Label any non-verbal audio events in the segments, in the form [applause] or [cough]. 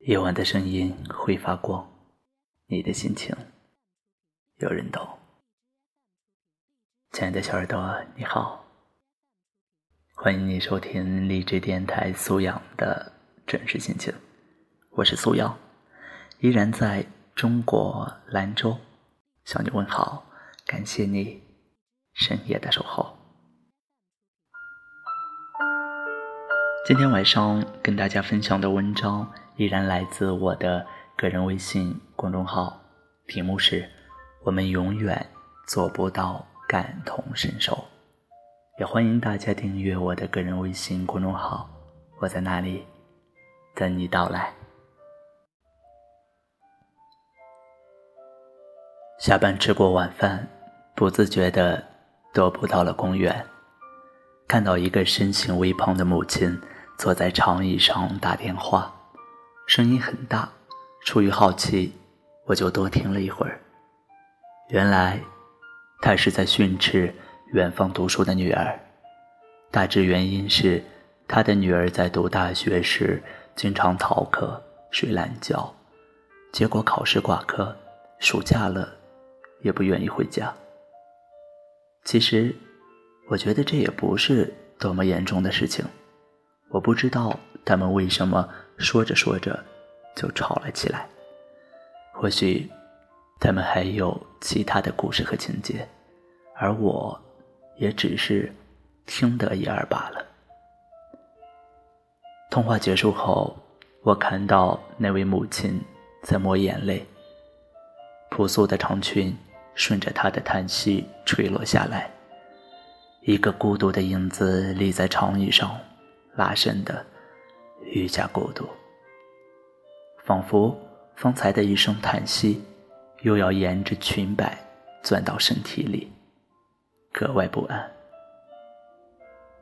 夜晚的声音会发光，你的心情有人懂。亲爱的小耳朵，你好，欢迎你收听励志电台素养的真实心情。我是素养，依然在中国兰州向你问好，感谢你深夜的守候。今天晚上跟大家分享的文章依然来自我的个人微信公众号，题目是“我们永远做不到感同身受”。也欢迎大家订阅我的个人微信公众号，我在那里等你到来。下班吃过晚饭，不自觉地踱步到了公园，看到一个身形微胖的母亲。坐在长椅上打电话，声音很大。出于好奇，我就多听了一会儿。原来，他是在训斥远方读书的女儿。大致原因是，他的女儿在读大学时经常逃课、睡懒觉，结果考试挂科，暑假了也不愿意回家。其实，我觉得这也不是多么严重的事情。我不知道他们为什么说着说着就吵了起来。或许他们还有其他的故事和情节，而我也只是听得一二罢了。通话结束后，我看到那位母亲在抹眼泪，朴素的长裙顺着她的叹息垂落下来，一个孤独的影子立在长椅上。拉伸的愈加孤独，仿佛方才的一声叹息，又要沿着裙摆钻到身体里，格外不安，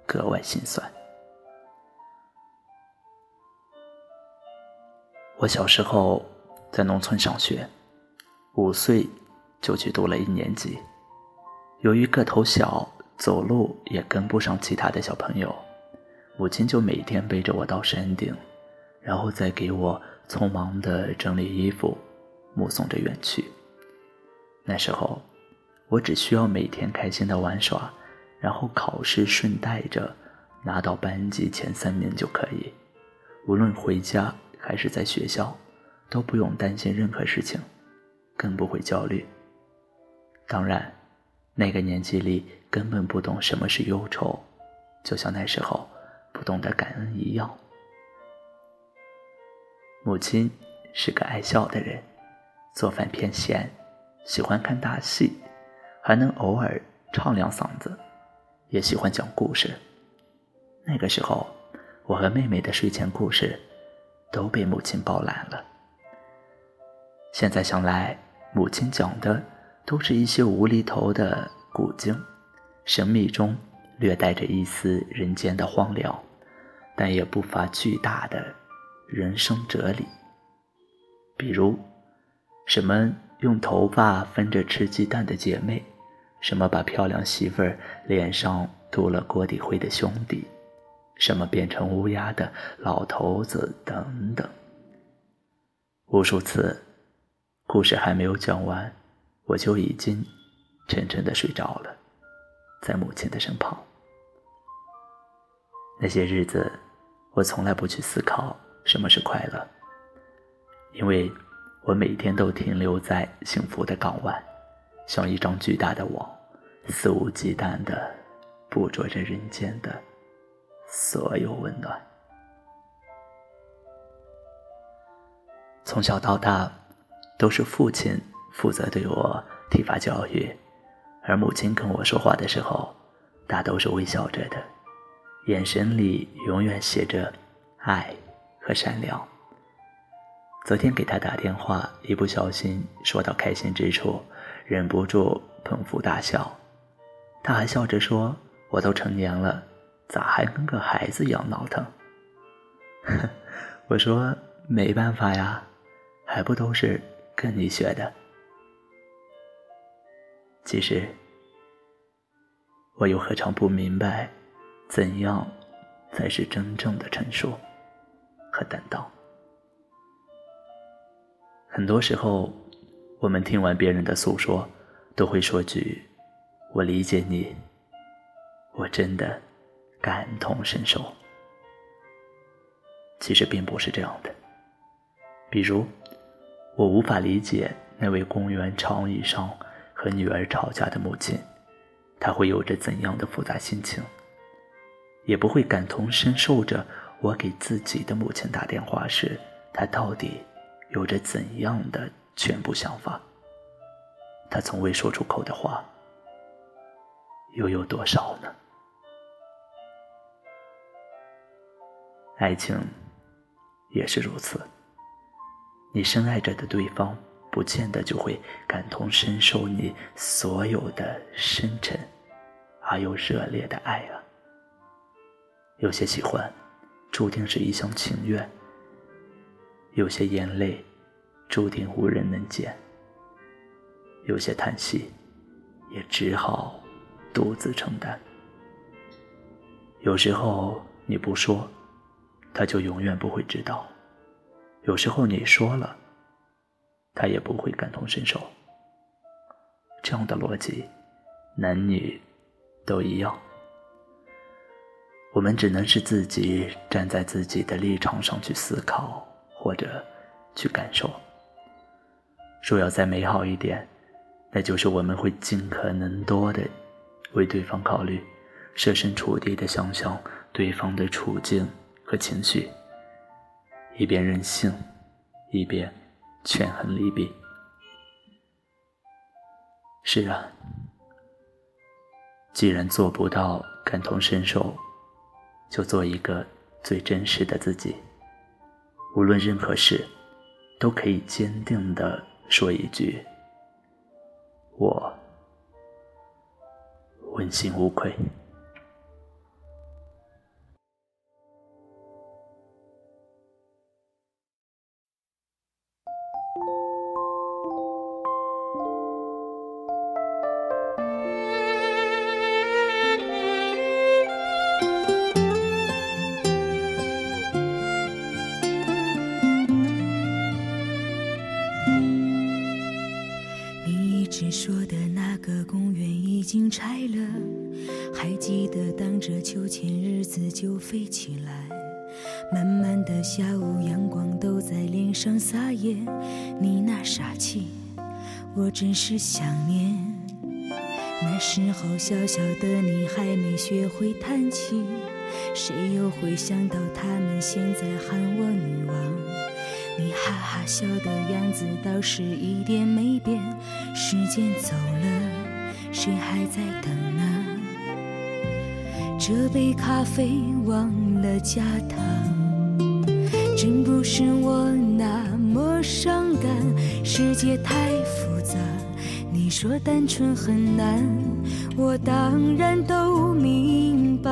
格外心酸。我小时候在农村上学，五岁就去读了一年级，由于个头小，走路也跟不上其他的小朋友。母亲就每天背着我到山顶，然后再给我匆忙地整理衣服，目送着远去。那时候，我只需要每天开心的玩耍，然后考试顺带着拿到班级前三名就可以。无论回家还是在学校，都不用担心任何事情，更不会焦虑。当然，那个年纪里根本不懂什么是忧愁，就像那时候。不懂得感恩一样。母亲是个爱笑的人，做饭偏咸，喜欢看大戏，还能偶尔唱两嗓子，也喜欢讲故事。那个时候，我和妹妹的睡前故事都被母亲包揽了。现在想来，母亲讲的都是一些无厘头的古经，神秘中。略带着一丝人间的荒凉，但也不乏巨大的人生哲理。比如，什么用头发分着吃鸡蛋的姐妹，什么把漂亮媳妇儿脸上涂了锅底灰的兄弟，什么变成乌鸦的老头子等等。无数次，故事还没有讲完，我就已经沉沉的睡着了，在母亲的身旁。那些日子，我从来不去思考什么是快乐，因为我每天都停留在幸福的港湾，像一张巨大的网，肆无忌惮地捕捉着人间的所有温暖。从小到大，都是父亲负责对我体罚教育，而母亲跟我说话的时候，大都是微笑着的。眼神里永远写着爱和善良。昨天给他打电话，一不小心说到开心之处，忍不住捧腹大笑。他还笑着说：“我都成年了，咋还跟个孩子一样闹腾？” [laughs] 我说：“没办法呀，还不都是跟你学的。”其实，我又何尝不明白？怎样才是真正的成熟和担当？很多时候，我们听完别人的诉说，都会说句：“我理解你，我真的感同身受。”其实并不是这样的。比如，我无法理解那位公园长椅上和女儿吵架的母亲，她会有着怎样的复杂心情，也不会感同身受着我给自己的母亲打电话时，她到底。有着怎样的全部想法？他从未说出口的话，又有多少呢？爱情也是如此。你深爱着的对方，不见得就会感同身受你所有的深沉而又热烈的爱啊。有些喜欢，注定是一厢情愿。有些眼泪，注定无人能见；有些叹息，也只好独自承担。有时候你不说，他就永远不会知道；有时候你说了，他也不会感同身受。这样的逻辑，男女都一样。我们只能是自己站在自己的立场上去思考。或者去感受。说要再美好一点，那就是我们会尽可能多的为对方考虑，设身处地的想想对方的处境和情绪，一边任性，一边权衡利弊。是啊，既然做不到感同身受，就做一个最真实的自己。无论任何事，都可以坚定的说一句：“我问心无愧。”着秋千日子就飞起来。慢慢的下午阳光都在脸上撒野，你那傻气，我真是想念。那时候小小的你还没学会弹琴，谁又会想到他们现在喊我女王？你哈哈笑的样子倒是一点没变，时间走了。谁还在等呢？这杯咖啡忘了加糖，真不是我那么伤感。世界太复杂，你说单纯很难，我当然都明白。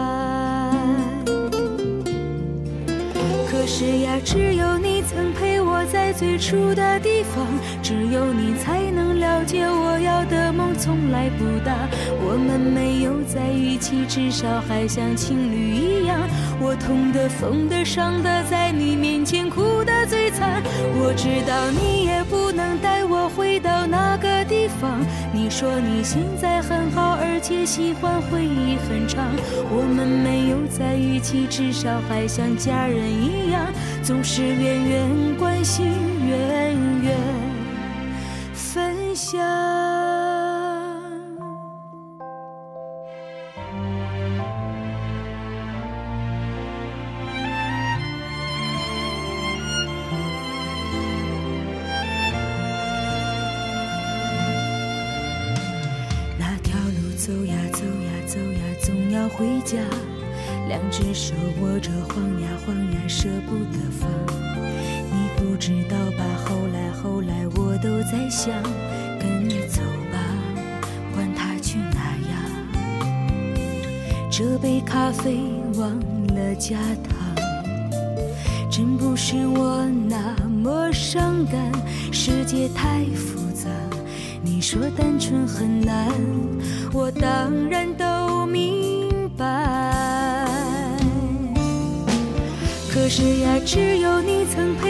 可是呀，只有你曾陪我在最初的地方，只有你才能了解我要的梦从来不大。我们没有在一起，至少还像情侣一样。我痛的、疯的、伤的，在你面前哭得最惨。我知道你也不能带我回到那个地方。你说你现在很好，而且喜欢回忆很长。我们没有在一起，至少还像家人一样。总是远远关心，心远远分享。那条路走呀走呀走呀，总要回家。两只手握着，晃呀晃呀，舍不得放。不知道吧？后来后来，我都在想，跟你走吧，管他去哪呀。这杯咖啡忘了加糖，真不是我那么伤感。世界太复杂，你说单纯很难，我当然都明白。可是呀，只有你曾陪